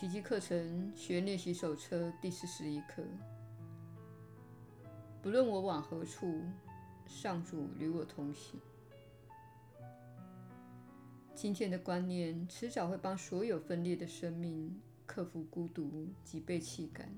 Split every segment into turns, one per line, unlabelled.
奇迹课程学练习手册第四十一课。不论我往何处，上主与我同行。今天的观念迟早会帮所有分裂的生命克服孤独及背弃感。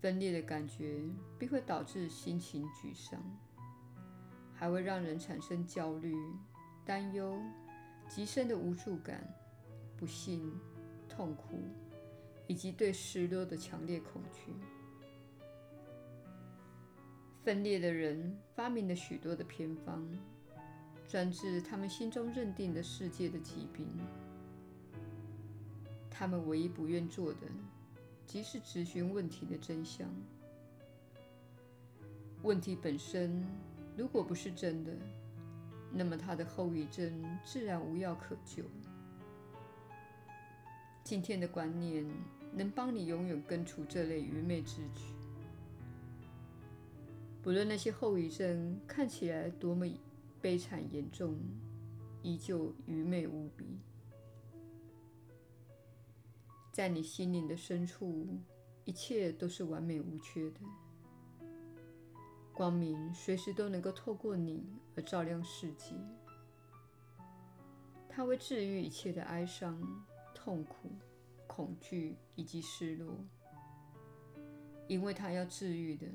分裂的感觉必会导致心情沮丧，还会让人产生焦虑、担忧、极深的无助感、不幸、痛苦，以及对失落的强烈恐惧。分裂的人发明了许多的偏方，专治他们心中认定的世界的疾病。他们唯一不愿做的，即是质询问题的真相。问题本身如果不是真的，那么它的后遗症自然无药可救。今天的观念能帮你永远根除这类愚昧之举，不论那些后遗症看起来多么悲惨严重，依旧愚昧无比。在你心灵的深处，一切都是完美无缺的。光明随时都能够透过你而照亮世界。它会治愈一切的哀伤、痛苦、恐惧以及失落，因为他要治愈的，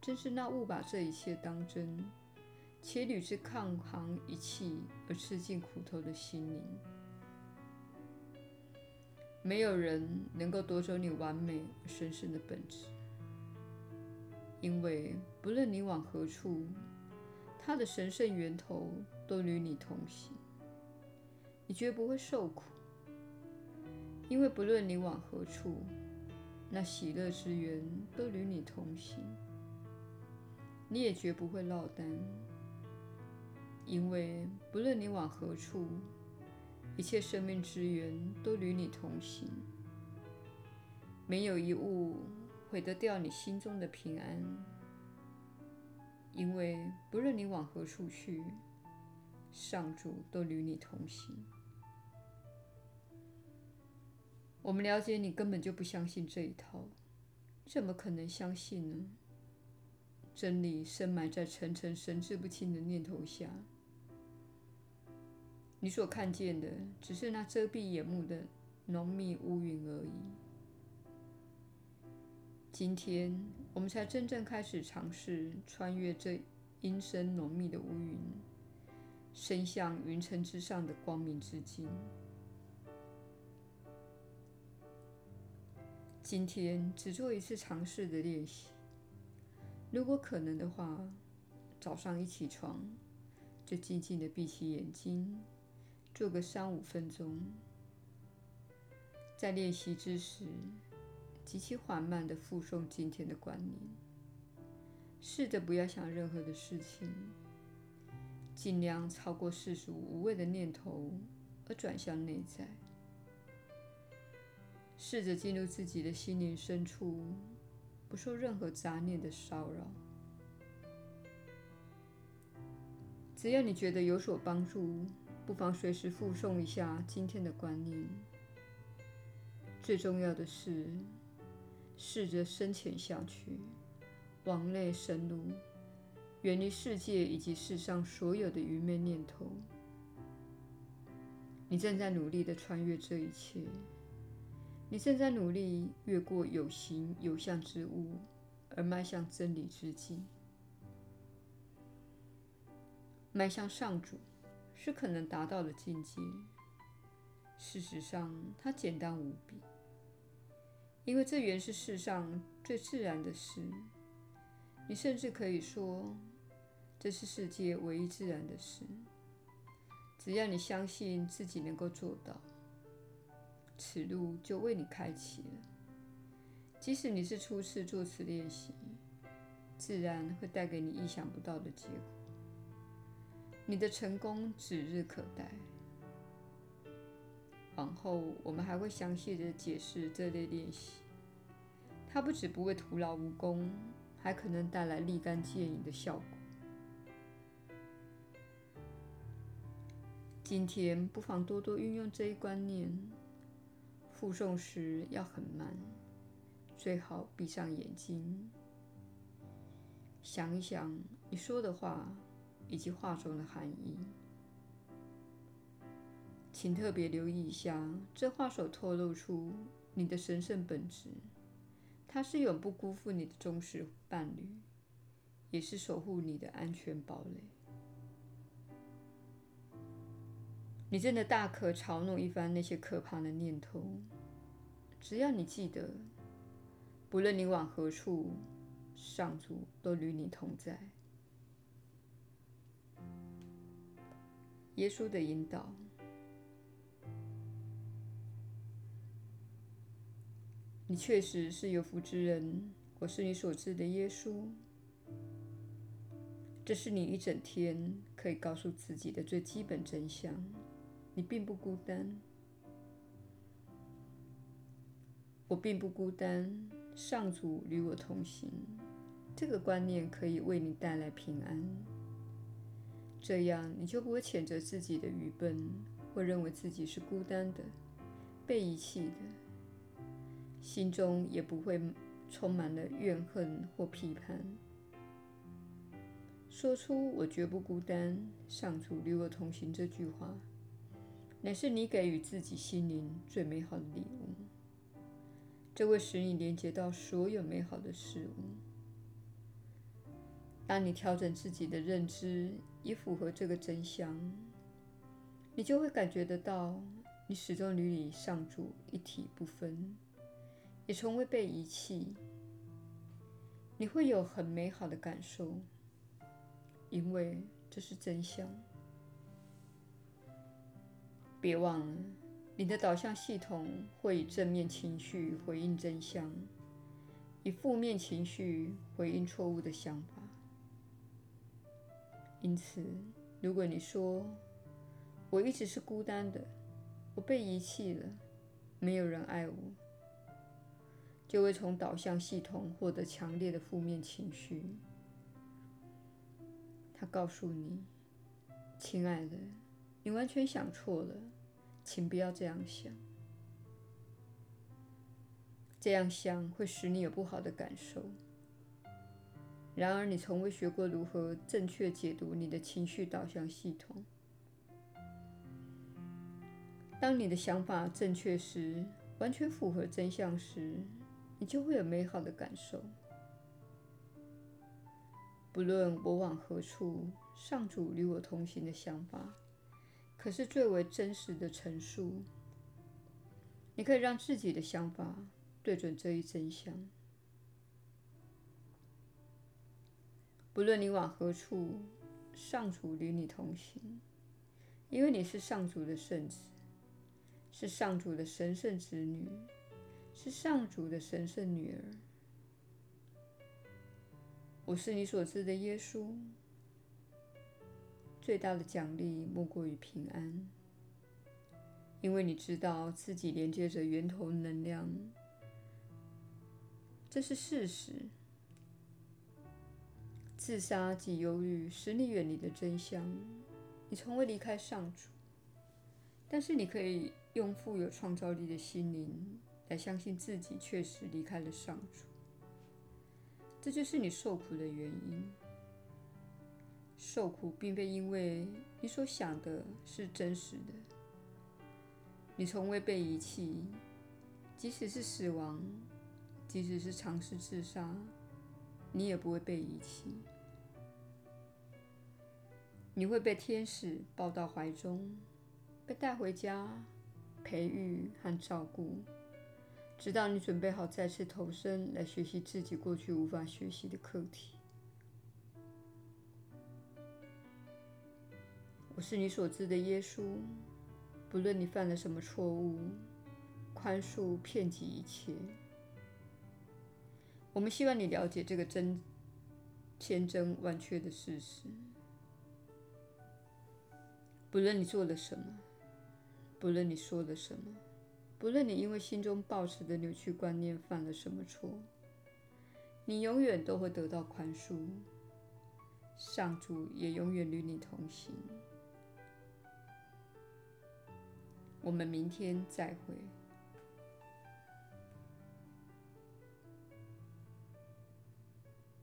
正是那误把这一切当真，且屡次抗衡一切而吃尽苦头的心灵。没有人能够夺走你完美而神圣的本质，因为不论你往何处，他的神圣源头都与你同行。你绝不会受苦，因为不论你往何处，那喜乐之源都与你同行。你也绝不会落单，因为不论你往何处。一切生命之源都与你同行，没有一物毁得掉你心中的平安，因为不论你往何处去，上主都与你同行。我们了解你根本就不相信这一套，怎么可能相信呢？真理深埋在层层神志不清的念头下。你所看见的只是那遮蔽眼目的浓密乌云而已。今天，我们才真正开始尝试穿越这阴森浓密的乌云，伸向云层之上的光明之境。今天只做一次尝试的练习。如果可能的话，早上一起床就静静的闭起眼睛。做个三五分钟，在练习之时，极其缓慢的复诵今天的观念，试着不要想任何的事情，尽量超过世俗无谓的念头，而转向内在，试着进入自己的心灵深处，不受任何杂念的骚扰。只要你觉得有所帮助。不妨随时附送一下今天的观念。最重要的是，试着深潜下去，往内深入，远离世界以及世上所有的愚昧念头。你正在努力地穿越这一切，你正在努力越过有形有相之物，而迈向真理之境，迈向上主。是可能达到的境界。事实上，它简单无比，因为这原是世上最自然的事。你甚至可以说，这是世界唯一自然的事。只要你相信自己能够做到，此路就为你开启了。即使你是初次做此练习，自然会带给你意想不到的结果。你的成功指日可待。往后我们还会详细地解释这类练习。它不只不会徒劳无功，还可能带来立竿见影的效果。今天不妨多多运用这一观念，复诵时要很慢，最好闭上眼睛，想一想你说的话以及话中的含义。请特别留意一下，这话所透露出你的神圣本质，它是永不辜负你的忠实伴侣，也是守护你的安全堡垒。你真的大可嘲弄一番那些可怕的念头，只要你记得，不论你往何处，上主都与你同在。耶稣的引导，你确实是有福之人。我是你所知的耶稣。这是你一整天可以告诉自己的最基本真相。你并不孤单，我并不孤单。上主与我同行，这个观念可以为你带来平安。这样你就不会谴责自己的愚笨，或认为自己是孤单的、被遗弃的，心中也不会充满了怨恨或批判。说出“我绝不孤单，上主与我同行”这句话。乃是你给予自己心灵最美好的礼物，这会使你连接到所有美好的事物。当你调整自己的认知，以符合这个真相，你就会感觉得到，你始终与你上主一体不分，也从未被遗弃。你会有很美好的感受，因为这是真相。别忘了，你的导向系统会以正面情绪回应真相，以负面情绪回应错误的想法。因此，如果你说“我一直是孤单的，我被遗弃了，没有人爱我”，就会从导向系统获得强烈的负面情绪。他告诉你：“亲爱的。”你完全想错了，请不要这样想。这样想会使你有不好的感受。然而，你从未学过如何正确解读你的情绪导向系统。当你的想法正确时，完全符合真相时，你就会有美好的感受。不论我往何处，上主与我同行的想法。可是最为真实的陈述，你可以让自己的想法对准这一真相。不论你往何处，上主与你同行，因为你是上主的圣子，是上主的神圣子女，是上主的神圣女儿。我是你所知的耶稣。最大的奖励莫过于平安，因为你知道自己连接着源头能量，这是事实。自杀及忧郁使你远离的真相，你从未离开上主，但是你可以用富有创造力的心灵来相信自己确实离开了上主，这就是你受苦的原因。受苦并非因为你所想的是真实的。你从未被遗弃，即使是死亡，即使是尝试自杀，你也不会被遗弃。你会被天使抱到怀中，被带回家，培育和照顾，直到你准备好再次投身来学习自己过去无法学习的课题。我是你所知的耶稣，不论你犯了什么错误，宽恕遍及一切。我们希望你了解这个真千真万确的事实。不论你做了什么，不论你说了什么，不论你因为心中抱持的扭曲观念犯了什么错，你永远都会得到宽恕。上主也永远与你同行。我们明天再会。